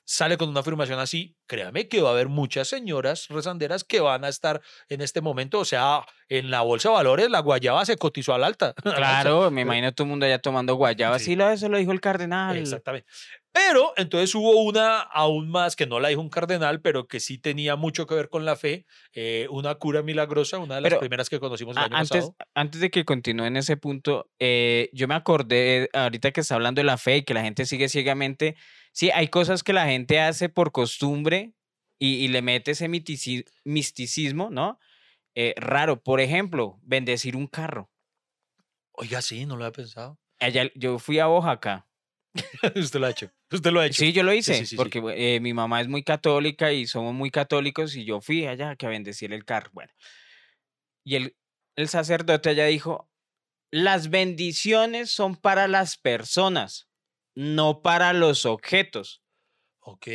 sale con una afirmación así, créame que va a haber muchas señoras rezanderas que van a estar en este momento, o sea, en la bolsa de valores la guayaba se cotizó al alta. [LAUGHS] Claro, me imagino todo el mundo allá tomando guayaba. Sí. Sí, lo, eso lo dijo el cardenal. Exactamente. Pero entonces hubo una aún más que no la dijo un cardenal, pero que sí tenía mucho que ver con la fe, eh, una cura milagrosa, una de las Pero, primeras que conocimos el año antes, pasado. antes de que continúe en ese punto, eh, yo me acordé ahorita que está hablando de la fe y que la gente sigue ciegamente. Sí, hay cosas que la gente hace por costumbre y, y le mete ese misticismo, ¿no? Eh, raro. Por ejemplo, bendecir un carro. Oiga, sí, no lo había pensado. Allá, yo fui a Oaxaca. [LAUGHS] usted lo ha hecho. Usted lo ha hecho. Sí, yo lo hice, sí, sí, sí. porque eh, mi mamá es muy católica y somos muy católicos y yo fui allá que a bendecir el carro. Bueno, y el, el sacerdote allá dijo, las bendiciones son para las personas, no para los objetos. Ok.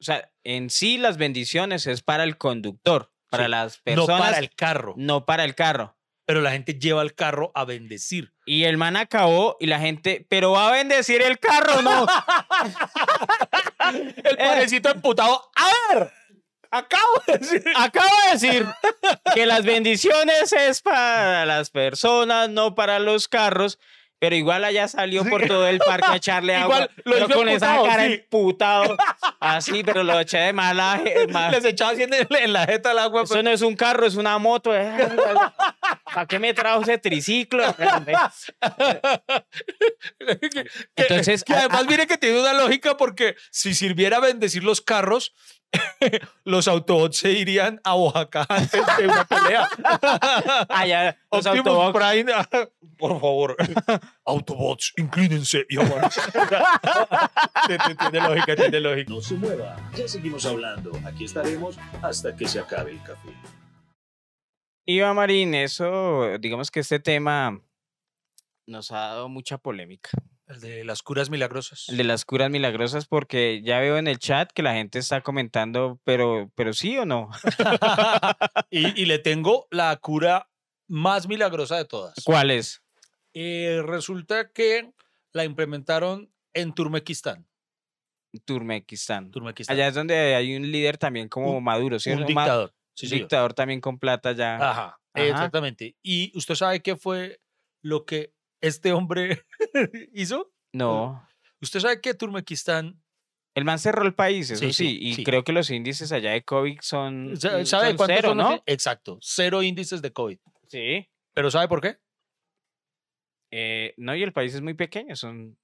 O sea, en sí las bendiciones es para el conductor, para las No personas, para el carro, no para el carro. Pero la gente lleva el carro a bendecir. Y el man acabó y la gente, pero va a bendecir el carro, ¿no? [LAUGHS] El padrecito emputado. A ver, acabo de decir. Acabo de decir que las bendiciones es para las personas, no para los carros. Pero igual allá salió por todo el parque a echarle [LAUGHS] agua. Igual lo pero con esa cara sí. emputado. Así, pero lo eché de mala. [LAUGHS] Les echaba así en, el- la jeta al agua. Eso no es un carro, es una moto. eh. ¿Para qué me trajo ese triciclo? [LAUGHS] Entonces, que además mire que tiene una lógica porque si sirviera a bendecir los carros, [LAUGHS] los Autobots se irían a Oaxaca antes de una pelea. [LAUGHS] Allá, los [LAUGHS] Optimus Autobots. Prime, por favor, Autobots, inclínense. y aguanten. tiene lógica, tiene lógica. No se mueva, ya seguimos hablando. Aquí estaremos hasta que se acabe el café. Iba Marín, eso, digamos que este tema nos ha dado mucha polémica. El de las curas milagrosas. El de las curas milagrosas, porque ya veo en el chat que la gente está comentando, pero, pero sí o no. [LAUGHS] [LAUGHS] y, y le tengo la cura más milagrosa de todas. ¿Cuál es? Eh, resulta que la implementaron en Turmequistán. Turmequistán. Turmequistán. Allá es donde hay un líder también como Un- Maduro, ¿sí? un dictador. Sí, un dictador también con plata ya. Ajá, Ajá. exactamente. ¿Y usted sabe qué fue lo que este hombre [LAUGHS] hizo? No. Usted sabe que Turmequistán, El man cerró el país, eso Sí, sí, sí, y sí. creo que los índices allá de COVID son, ¿sabe mm, son cuántos cero, son los ¿no? Exacto, cero índices de COVID. Sí. ¿Pero sabe por qué? Eh, no, y el país es muy pequeño, son,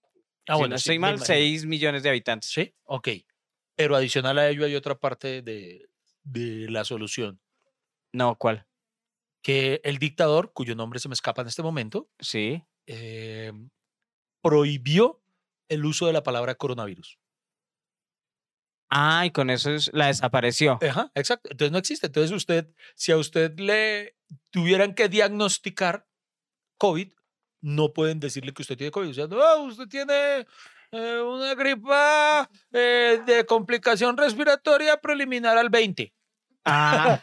Ah, si bueno, no sí, estoy me mal, imagino. 6 millones de habitantes. Sí, ok. Pero adicional a ello hay otra parte de, de la solución. No, ¿cuál? Que el dictador, cuyo nombre se me escapa en este momento, Sí. Eh, prohibió el uso de la palabra coronavirus. Ah, y con eso es- la desapareció. Ajá, exacto. Entonces no existe. Entonces usted, si a usted le tuvieran que diagnosticar COVID, no pueden decirle que usted tiene COVID. O sea, no, usted tiene eh, una gripa eh, de complicación respiratoria preliminar al 20. Ah.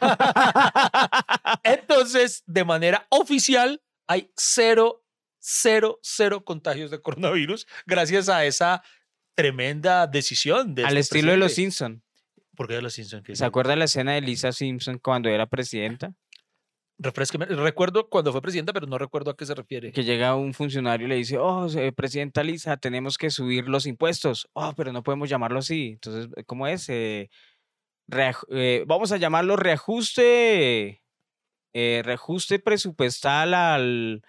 [LAUGHS] Entonces, de manera oficial, hay cero, cero, cero contagios de coronavirus gracias a esa tremenda decisión. De Al este estilo de los. Simpson. ¿Por qué de los Simpsons? ¿Qué ¿Se acuerda la escena de Lisa Simpson cuando era presidenta? Refresqueme. Recuerdo cuando fue presidenta, pero no recuerdo a qué se refiere. Que llega un funcionario y le dice, oh, presidenta Lisa, tenemos que subir los impuestos. Oh, pero no podemos llamarlo así. Entonces, ¿cómo es? Eh, eh, vamos a llamarlo reajuste, eh, reajuste presupuestal al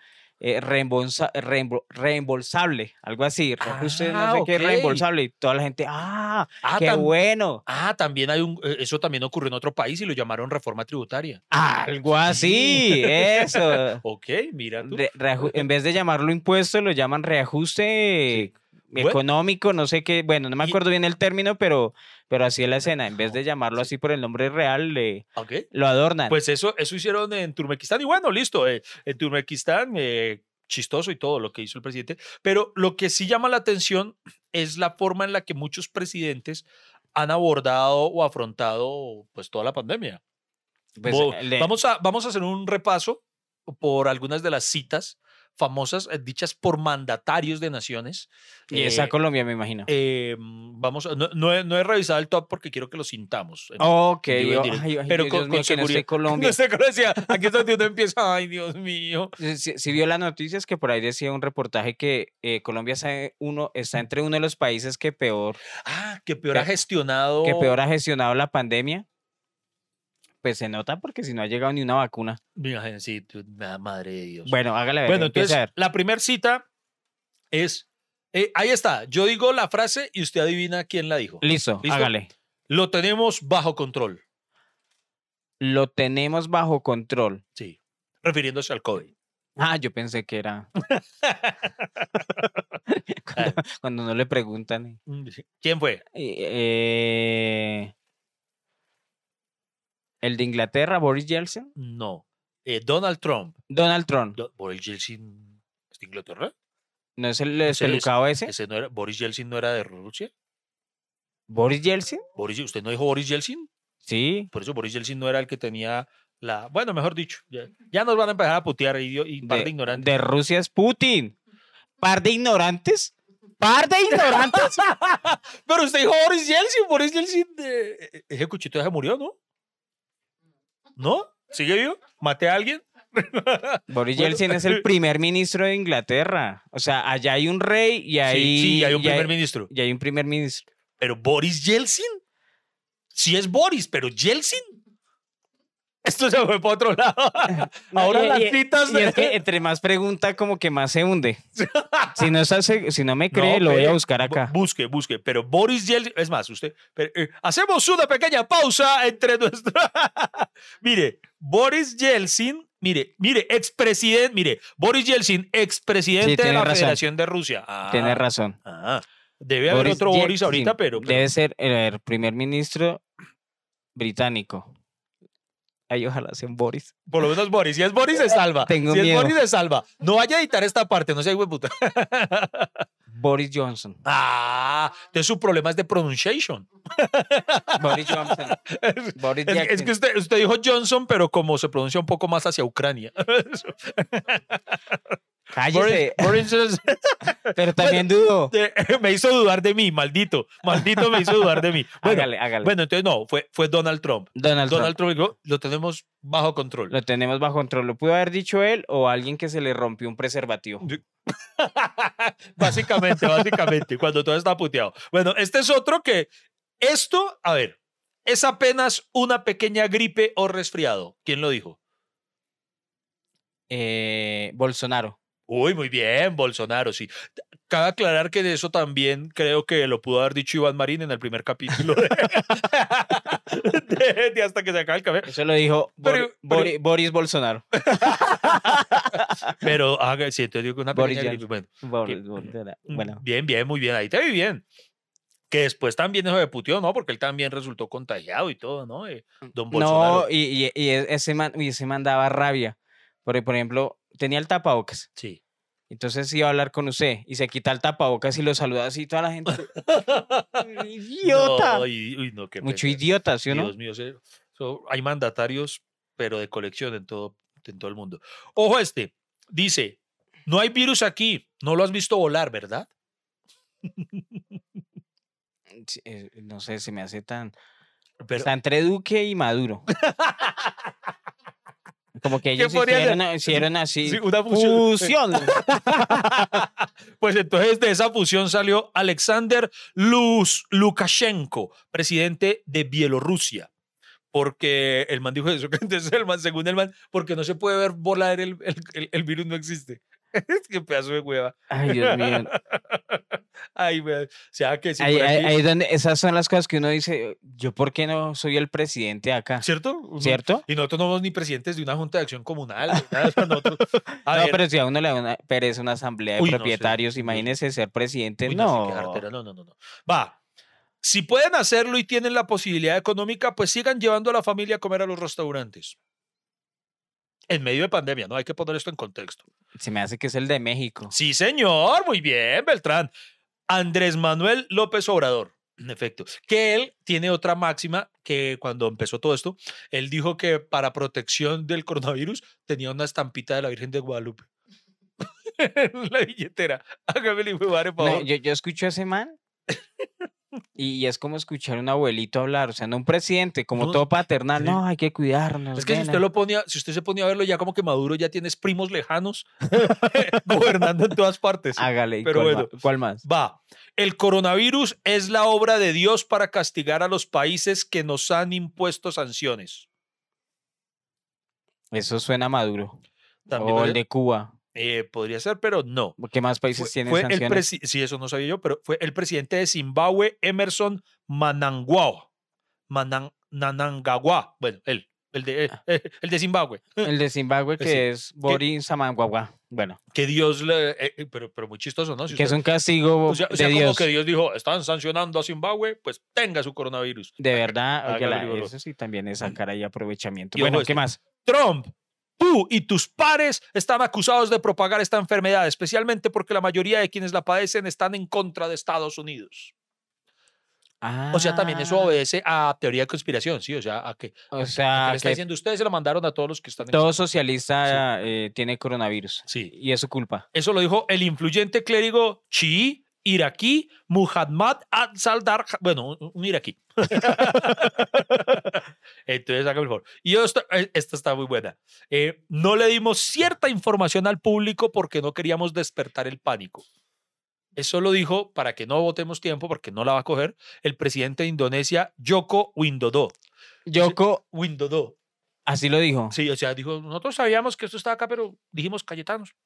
eh, reembolsa- reembo- reembolsable, algo así. Reajuste, no Ah, sé qué, reembolsable. Y toda la gente, ah, Ah, qué bueno. ah, también hay un. eh, Eso también ocurrió en otro país y lo llamaron reforma tributaria. Algo así, eso. [LAUGHS] Ok, mira tú. Re- reaju- en vez de llamarlo impuesto, lo llaman reajuste económico, no sé qué, bueno, no me Y- acuerdo bien el término, pero, pero así es la escena. En vez de llamarlo así por el nombre real, le, lo adornan. Pues eso, eso hicieron en Turmequistán y bueno, listo. eh, en Turmequistán, eh, chistoso y todo lo que hizo el presidente. Pero lo que sí llama la atención es la forma en la que muchos presidentes han abordado o afrontado pues toda la pandemia. Pues, vamos, a, vamos a hacer un repaso por algunas de las citas famosas eh, dichas por mandatarios de naciones. y esa Eh, Colombia, me imagino. eh, vamos, no, no he, no he revisado el top porque quiero que lo sintamos. ok, yo- ay, ay, pero Dios con, mío, con que no esté seguridad. [LAUGHS] Colombia. No sé decía, aquí es donde empieza, ay Dios mío. Si, si- si vio las noticias que por ahí decía un reportaje que eh, Colombia está, uno, está entre uno de los países que peor, Ah, que peor Que- ha gestionado. que peor ha gestionado la pandemia. Pues se nota porque si no ha llegado ni una vacuna. Sí, madre de Dios. Bueno, hágale ver. Bueno, entonces, a ver. la primera cita es, eh, ahí está, yo digo la frase y usted adivina quién la dijo. Listo, ¿Listo? hágale. Lo tenemos bajo control. Lo tenemos bajo control. Sí, refiriéndose al COVID. Ah, yo pensé que era. [LAUGHS] [LAUGHS] cuando, cuando no le preguntan. Mm. ¿Quién fue? eh, el de Inglaterra, Boris Yeltsin. No. Eh, Donald Trump. Donald Trump. Do- ¿Boris Yeltsin es de Inglaterra? ¿No es el Ese es- despelucado ese? Ese no era, ¿Boris Yeltsin no era de Rusia? ¿Boris Yeltsin? Boris, ¿Usted no dijo Boris Yeltsin? Sí. Por eso Boris Yeltsin no era el que tenía la... Bueno, mejor dicho, ya, ya nos van a empezar a putear y, y par de, De, ignorantes. de Rusia es Putin. ¿Par de ignorantes? ¿Par de ignorantes? [LAUGHS] Pero usted dijo Boris Yeltsin, Boris Yeltsin, eh, ese cuchito ya se murió, ¿no? ¿No? ¿Sigue vivo? ¿Maté a alguien? [LAUGHS] Boris. Yeltsin es el [LAUGHS] primer ministro de Inglaterra. O sea, allá hay un rey y hay, sí, sí, hay un y primer ministro. y hay un primer ministro. Pero Boris Yeltsin. Sí es Boris, pero Yeltsin. Esto se fue para otro lado. [LAUGHS] Ahora Y- las citas y es que de... entre más pregunta, como que más se hunde. [LAUGHS] Si no, se- si no me cree, No, lo voy a buscar bu- acá. Busque, busque. Pero Boris Yeltsin, es más, usted, pero, eh, hacemos una pequeña pausa entre nuestro. [LAUGHS] mire, Boris Yeltsin, mire, mire, expresidente, mire, Boris Yeltsin, expresidente de tiene la razón. Federación de Rusia. Ah, Tienes razón. ah. debe haber otro Boris Yeltsin ahorita, pero, pero- Debe ser el, el primer ministro británico. Ay, ojalá sea un Boris. por lo menos Boris. Si es Boris, se salva. Tengo si miedo. es Boris, se salva. No vaya a editar esta parte, no sea hijo de puta. [LAUGHS] Boris Johnson. Ah, entonces su problema es de pronunciation. Boris Johnson. Boris Es, es que usted, usted dijo Johnson, pero como se pronuncia un poco más hacia Ucrania. [LAUGHS] Cállese. Boris- Boris- [LAUGHS] Pero también dudo. [LAUGHS] me hizo dudar de mí, maldito. Maldito me hizo dudar de mí. [LAUGHS] Bueno, hágale, hágale. bueno entonces no, fue, fue Donald Trump. Donald, Donald Trump. Trump lo tenemos bajo control. Lo tenemos bajo control. Lo pudo haber dicho él o alguien que se le rompió un preservativo. básicamente, básicamente, cuando todo está puteado. Bueno, este es otro que, esto, a ver, es apenas una pequeña gripe o resfriado. ¿Quién lo dijo? Eh, Bolsonaro. Uy, muy bien, Bolsonaro, sí. Cabe aclarar que de eso también creo que lo pudo haber dicho Iván Marín en el primer capítulo de, [LAUGHS] de- de Hasta que se acabe el café. Eso lo dijo Pero- pero- Boris Bolsonaro. [LAUGHS] Pero, ah, sí, entonces digo que una Boris pequeña. Bueno, Boris mm, Bueno, bien, bien, muy bien. Ahí te vi bien. Que después también eso de puteó, ¿no? Porque él también resultó contagiado y todo, ¿no? Eh, don Bolsonaro. no, y, y- y e- ese man, uy, ese man daba rabia. Porque, por ejemplo, tenía el tapabocas. Sí. Entonces iba a hablar con usted y se quita el tapabocas y lo saluda así toda la gente. [LAUGHS] ¡Idiota! No, y- uy, no, qué Mucho idiota, ¿sí o no? Dios mío, so- hay mandatarios, pero de colección en todo, en todo el mundo. Ojo este, dice, no hay virus aquí, no lo has visto volar, ¿verdad? [LAUGHS] Eh, No sé, se me hace tan... Pero, Está entre Duque y Maduro. [LAUGHS] Como que ¿Qué ellos hicieron, hicieron así. sí, una fusión. Fusión. [LAUGHS] pues entonces de esa fusión salió Alexander Luz, Lukashenko, presidente de Bielorrusia. Porque el man dijo eso, [LAUGHS] que entonces el man, según el man, porque no se puede ver volar el, el, el- virus no existe. [LAUGHS] Qué pedazo de hueva. Ay, Dios mío. Ay, o sea que si Ahí, ahí- donde, esas son las cosas que uno dice, yo por qué no soy el presidente acá, ¿Cierto? ¿cierto? Y nosotros no somos ni presidentes de una junta de acción comunal. nada, [LAUGHS] nosotros- no, ver, pero si a uno le da una pereza una asamblea de Uy, no, sí, propietarios, imagínese ser presidente. uy, no, sí, no, no, no, no. Va. Si pueden hacerlo y tienen la posibilidad económica, pues sigan llevando a la familia a comer a los restaurantes. En medio de pandemia, ¿no? Hay que poner esto en contexto. se me hace que es el de México. Sí, señor. Muy bien, Beltrán. Andrés Manuel López Obrador. En efecto, que él tiene otra máxima que cuando empezó todo esto, él dijo que para protección del coronavirus tenía una estampita de la Virgen de Guadalupe. [LAUGHS] en la billetera. Hágame el hijo por No, favor. yo, yo escucho a ese man y, es como escuchar a un abuelito hablar, o sea, no un presidente, como No, todo paternal, sí. no, hay que cuidarnos. Es que si nena". usted lo ponía, si usted se ponía a verlo, ya como que Maduro ya tienes primos lejanos [LAUGHS] gobernando en todas partes. Hágale, ¿y Pero ¿cuál, bueno. cuál más? Va. El coronavirus es la obra de Dios para castigar a los países que nos han impuesto sanciones. Eso suena a Maduro. También o el de Cuba. Eh, podría ser, pero no. ¿Qué más países Fue, tienen fue el sanciones? presi- sí, eso no sabía yo, pero fue el presidente de Zimbabue, Emerson Manangua. Manan, Nanangawa. Bueno, él, el de, Ah. eh, el de Zimbabue. El de Zimbabue, [LAUGHS] que Sí. es Boris Samanguagua. Bueno, Que Dios le. eh, eh, pero, pero muy chistoso, ¿no? Si que es un castigo o sea, o de como Dios. que Dios dijo, están sancionando a Zimbabue, pues tenga su coronavirus. De verdad, eso sí también es sacar ahí aprovechamiento. Y Bueno, ¿qué más? Trump, tú y tus pares están acusados de propagar esta enfermedad, especialmente porque la mayoría de quienes la padecen están en contra de Estados Unidos. O sea, también eso Ah, obedece a teoría de conspiración, ¿sí? O sea, a que, O a que sea, le está que diciendo ustedes se lo mandaron a todos los que están en todo socialista eh, tiene coronavirus. Sí. Y es su culpa. Eso lo dijo el influyente clérigo chií iraquí Muhammad al-Saldar, bueno, un, iraquí. [LAUGHS] Entonces, hágame el favor. Y esto, eh, esta está muy buena. Eh, no le dimos cierta información al público porque no queríamos despertar el pánico. Eso lo dijo para que no votemos tiempo, porque no la va a coger, el presidente de Indonesia, Joko Widodo. Yoko, Widodo. Así lo dijo. Sí, o sea, dijo, nosotros sabíamos que esto estaba acá, pero dijimos Cayetanos.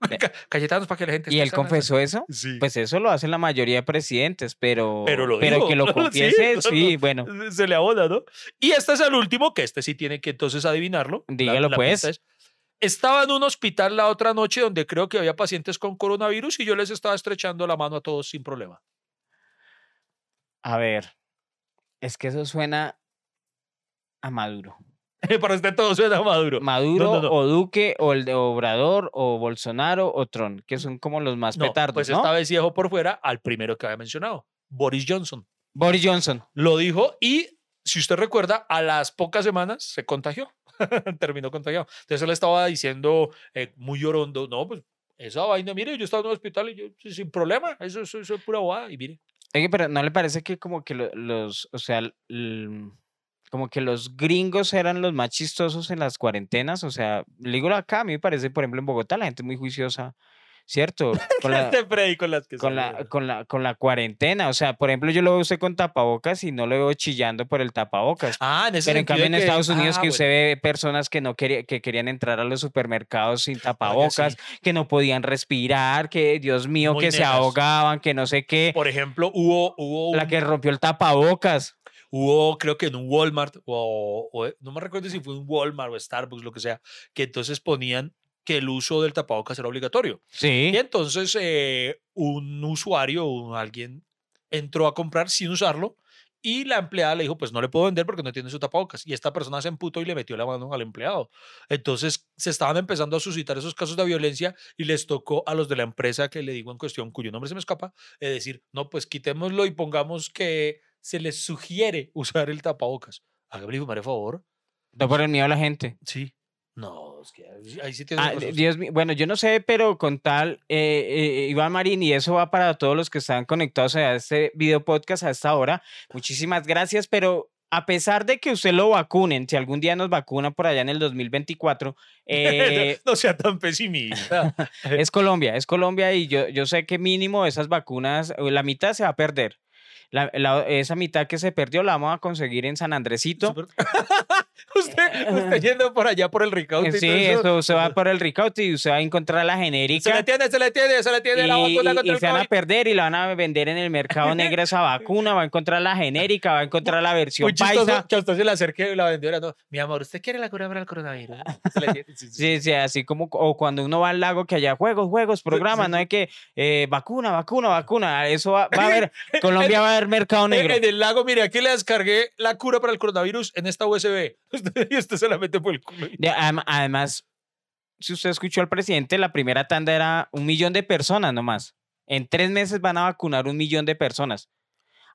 [LAUGHS] Ca- Cayetanos para que la gente ¿Y él sana". confesó eso? Sí. Pues eso lo hacen la mayoría de presidentes, pero, Pero lo que lo [LAUGHS] confiese, sí, no. bueno. Se le abona, ¿no? Y este es el último, que este sí tiene que entonces adivinarlo. Dígalo, la pues. es, Estaba en un hospital la otra noche donde creo que había pacientes con coronavirus y yo les estaba estrechando la mano a todos sin problema. A ver, es que eso suena a Maduro. [LAUGHS] Para usted todo suena maduro. Maduro no, no. o Duque o el de Obrador o Bolsonaro o Trump, que son como los más No, petardos, pues ¿no? esta vez dejó por fuera al primero que había mencionado, Boris Johnson. Boris Johnson. Lo dijo y, si usted recuerda, a las pocas semanas se contagió. [LAUGHS] Terminó contagiado. Entonces él estaba diciendo eh, muy llorondo, no, pues esa vaina, mire, yo estaba en un hospital y yo sin problema, eso, eso, eso es pura bobada. Y mire, Oye, pero ¿no le parece que como que lo- los, o sea, l- como que los gringos eran los más chistosos en las cuarentenas? O sea, le digo acá, a mí me parece, por ejemplo, en Bogotá la gente es muy juiciosa, ¿cierto? [LAUGHS] Con la, con las que con sale, la, con la, con la cuarentena. O sea, por ejemplo, yo lo veo usted con tapabocas y no lo veo chillando por el tapabocas. Ah, en ese Pero en cambio en que- Estados Unidos ah, que bueno. usted ve personas que no quería, que querían entrar a los supermercados sin tapabocas, sí. que no podían respirar, que Dios mío, Muy que se ahogaban, que no sé qué. Por ejemplo, hubo, hubo, La que rompió el tapabocas. Hubo, creo que en un Walmart, o, o, no me recuerdo si fue un Walmart o Starbucks, lo que sea, que entonces ponían que el uso del tapabocas era obligatorio. Sí. Y entonces eh, un usuario o alguien entró a comprar sin usarlo y la empleada le dijo, pues no le puedo vender porque no tiene su tapabocas. Y esta persona se emputó y le metió la mano al empleado. Entonces se estaban empezando a suscitar esos casos de violencia y les tocó a los de la empresa que le digo en cuestión, cuyo nombre se me escapa, eh, decir, no, pues quitémoslo y pongamos que se les sugiere usar el tapabocas. Hágame un favor. No por el miedo a la gente. Sí. No, es que ahí- sí Ah, Dios mío, bueno, yo no sé, pero con tal, eh, eh, Iván Marín, y eso va para todos los que están conectados a este video podcast a esta hora. Muchísimas gracias, pero a pesar de que usted lo vacunen, si algún día nos vacuna por allá en el 2024, [LAUGHS] eh, no sea tan pesimista. [LAUGHS] es Colombia, es Colombia y yo, yo sé que mínimo esas vacunas, eh, la mitad se va a perder. La- la- esa mitad que se perdió la vamos a conseguir en San Andresito. [LAUGHS] [LAUGHS] usted, usted yendo por allá por el Ricaute. Eh, y Sí, todo eso se va por el Ricaute y usted va a encontrar la Se genérica. le tiene, se le tiene, se le tiene la y, vacuna y- contra y el se van a perder y la van a vender en el mercado [LAUGHS] negro esa vacuna, va a encontrar la genérica, va a encontrar la versión Muy chistoso paisa. que a usted se le acerque la vendedora. No, mi amor, ¿usted quiere la cura para el coronavirus? Se sí, sí, Sí, sí, así como o cuando uno va al lago que haya juegos, juegos, programas, sí, no hay que eh, vacuna, vacuna, vacuna. Eso va, va a haber, [LAUGHS] Colombia va a haber mercado negro. En el lago, mire, aquí le descargué la cura para el coronavirus en esta USB. [LAUGHS] Y usted mete por el culo. y- De- adem- además, si usted escuchó al presidente, la primera tanda era un millón de personas nomás. En tres meses van a vacunar un millón de personas.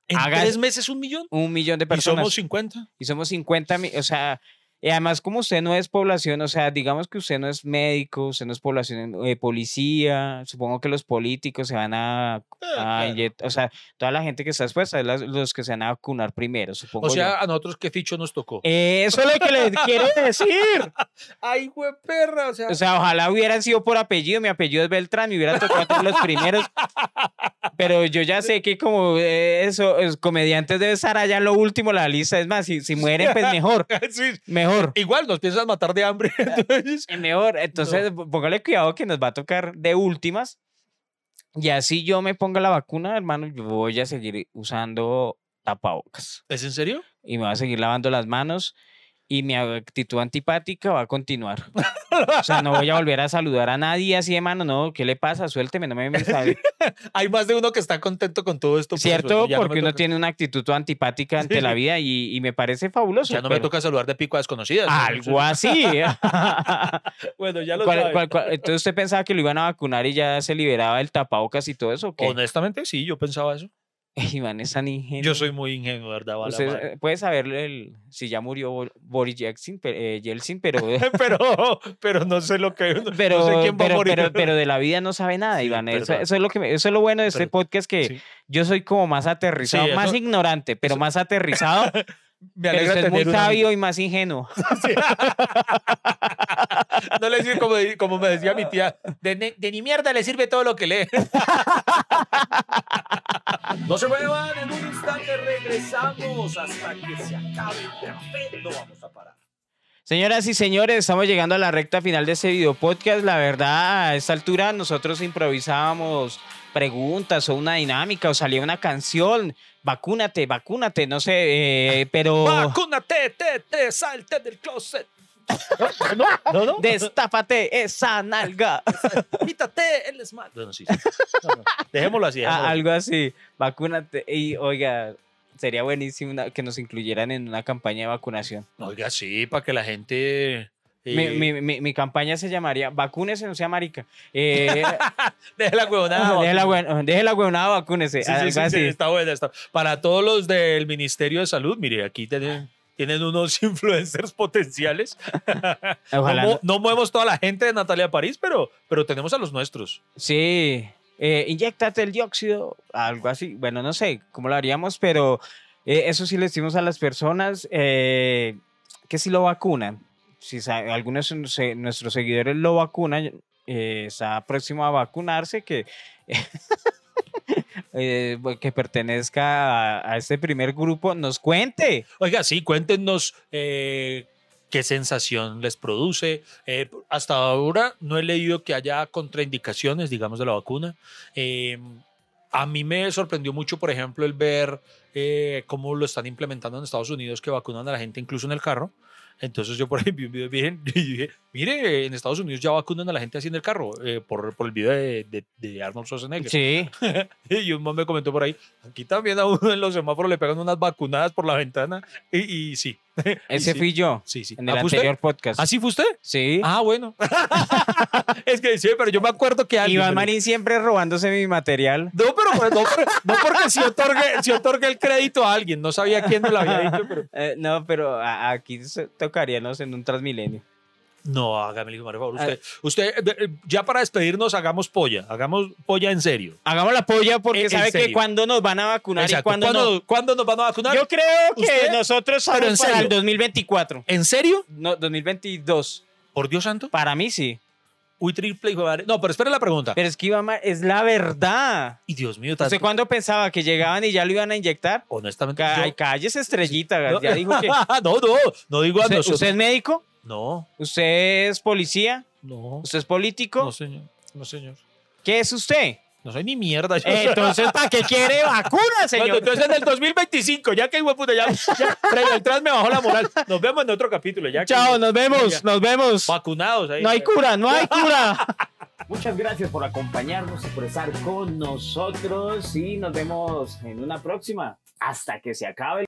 ¿En tres meses un millón? Un millón de Y personas. somos 50. y somos 50 mil, o sea, y además como usted no es población, o sea, digamos que usted no es médico, usted no es población, eh, policía, supongo que los políticos se van a, a claro. inyect- o sea, toda la gente que está expuesta es las- los que se van a vacunar primero, supongo O yo. sea, a nosotros qué ficho nos tocó. Eso es lo que les quiero decir. [LAUGHS] Ay, güey, perra. O sea, O sea, ojalá hubieran sido por apellido. Mi apellido es Beltrán, me hubiera tocado entre los primeros. Pero yo ya sé que como eh, eso, es- comediantes debe estar allá en lo último la lista. Es más, si, si mueren, pues mejor, [LAUGHS] sí, mejor. Igual nos piensan matar de hambre. [LAUGHS] Entonces, Eh, Mejor, entonces póngale cuidado que nos va a tocar de últimas. Y así yo me ponga la vacuna, hermano, yo voy a seguir usando tapabocas. ¿Es en serio? Y me voy a seguir lavando las manos. Y mi actitud antipática va a continuar. [LAUGHS] O sea, no voy a volver a saludar a nadie así de mano. No, ¿qué le pasa? Suélteme, no me me [LAUGHS] sabe. Hay más de uno que está contento con todo esto. por ¿Cierto? no me Porque uno tiene una actitud antipática ante Sí. la vida y, y me parece fabuloso. Ya no me toca saludar de pico a desconocidas. ¿no? Algo así. [LAUGHS] Bueno, ya lo ¿Cuál- sabe. cuál- cuál- Entonces usted pensaba que lo iban a vacunar y ya se liberaba el tapabocas y todo eso. ¿o qué? Honestamente, sí, yo pensaba eso. [LAUGHS] Iván es tan ingenuo. Yo soy muy ingenuo, ¿verdad? Vale, Usted puede saber el- si ya murió Bo- Boris Yeltsin, eh, Yeltsin, pero, [LAUGHS] [LAUGHS] pero, pero no sé lo que. pero, no sé quién va a pero, morir. pero, pero de la vida no sabe nada, Sí, Iván. Eso, es lo que me- eso es lo bueno de este podcast que Sí. yo soy como más aterrizado, Sí, más eso- ignorante, pero eso- más aterrizado. Me pero alegra es muy tener un amigo. sabio y más ingenuo. [LAUGHS] No le sirve como, como me decía mi tía. De, ne- de ni mierda le sirve todo lo que lee. [LAUGHS] No se muevan, en un instante regresamos hasta que se acabe el café. No vamos a parar. Señoras y señores, estamos llegando a la recta final de este video podcast. La verdad, a esta altura nosotros improvisábamos preguntas o una dinámica o salía una canción. Vacúnate, vacúnate, no sé, eh, pero. Vacúnate, te, te, salte del closet. No, no, no. Destápate esa nalga. Quítate el esmalte. Bueno, sí, sí. No, no. Dejémoslo así. Ah, algo así. Vacúnate. Y oiga, sería buenísimo una- que nos incluyeran en una campaña de vacunación. Oiga, sí, para que la gente. Mi, eh, mi- mi- mi campaña se llamaría Vacúnese, no sea marica. [LAUGHS] Eh, Deje la huevonada. deje, la hue- deje la huevonada, vacúnese. Sí, sí, así. está buena. Está. Para todos los del Ministerio de Salud, mire, aquí tienen, tienen unos [LAUGHS] influencers potenciales. [LAUGHS] Ojalá no, no movemos toda la gente de Natalia París, pero, pero tenemos a los nuestros. Sí, eh, inyectate el dióxido, algo así. Bueno, no sé cómo lo haríamos, pero eh, eso sí le decimos a las personas eh, que si lo vacunan, si algunos de nuestros seguidores lo vacunan, eh, está próximo a vacunarse, que, [LAUGHS] que pertenezca a, a este primer grupo, nos cuente. Oiga, sí, cuéntenos qué sensación les produce. Eh, hasta ahora no he leído que haya contraindicaciones, digamos, de la vacuna. Eh, a mí me sorprendió mucho, por ejemplo, el ver eh, cómo lo están implementando en Estados Unidos, que vacunan a la gente incluso en el carro. Entonces yo por ahí vi un video bien, [LAUGHS] y dije, mire, en Estados Unidos ya vacunan a la gente así en el carro, eh, por, por el video de, de- de Arnold Schwarzenegger. Sí, [LAUGHS] Y un man me comentó por ahí, aquí también a uno en los semáforos le pegan unas vacunadas por la ventana. Y, y sí. [LAUGHS] Y ese sí. fui yo Sí, sí. en el ¿Ah, fue usted? anterior podcast. ¿Ah, sí fue usted? Sí. Ah, bueno. es que sí, pero yo me acuerdo que alguien... Iván Marín siempre robándose mi material. No, pero no, pero- no porque si otorgue, si otorgue el crédito a alguien. No sabía quién me lo había dicho, pero... [LAUGHS] Eh, no, pero aquí tocaríamos en un Transmilenio. No, hágame el favor. Usted, Ah. usted, eh, ya para despedirnos, hagamos polla. Hagamos polla en serio. Hagamos la polla porque En- en sabe que cuando nos van a vacunar y cuando no. ¿Cuándo, cuándo nos van a vacunar? Yo creo que ¿Usted? nosotros Pero en para serio. el 2024. ¿En serio? No, 2022. ¿Por Dios santo? Para mí sí. Uy, triple, hijo de madre. No, pero espera la pregunta. Pero es que Iván Mar- es la verdad. Y Dios mío, tanto- ¿Usted cuándo pensaba que llegaban y ya lo iban a inyectar? honestamente. Ca- yo- Ay, cállese, estrellita. no, Ya dijo que. [LAUGHS] no, no, no digo a ¿Usted, nosotros. usted es médico? No, ¿Usted es policía? no, ¿Usted es político? no, señor. No, señor. ¿Qué es usted? No soy ni mierda. yo. Entonces, ¿para qué quiere vacuna, Bueno, señor? entonces en el 2025, ya que de puta, ya, ya Freddy Beltrán me bajó la moral. Nos vemos en otro capítulo. Ya que- Chao, nos vemos, ya, nos vemos. Vacunados ahí. No hay cura, no hay cura. [LAUGHS] Muchas gracias por acompañarnos y por estar con nosotros y nos vemos en una próxima. Hasta que se acabe.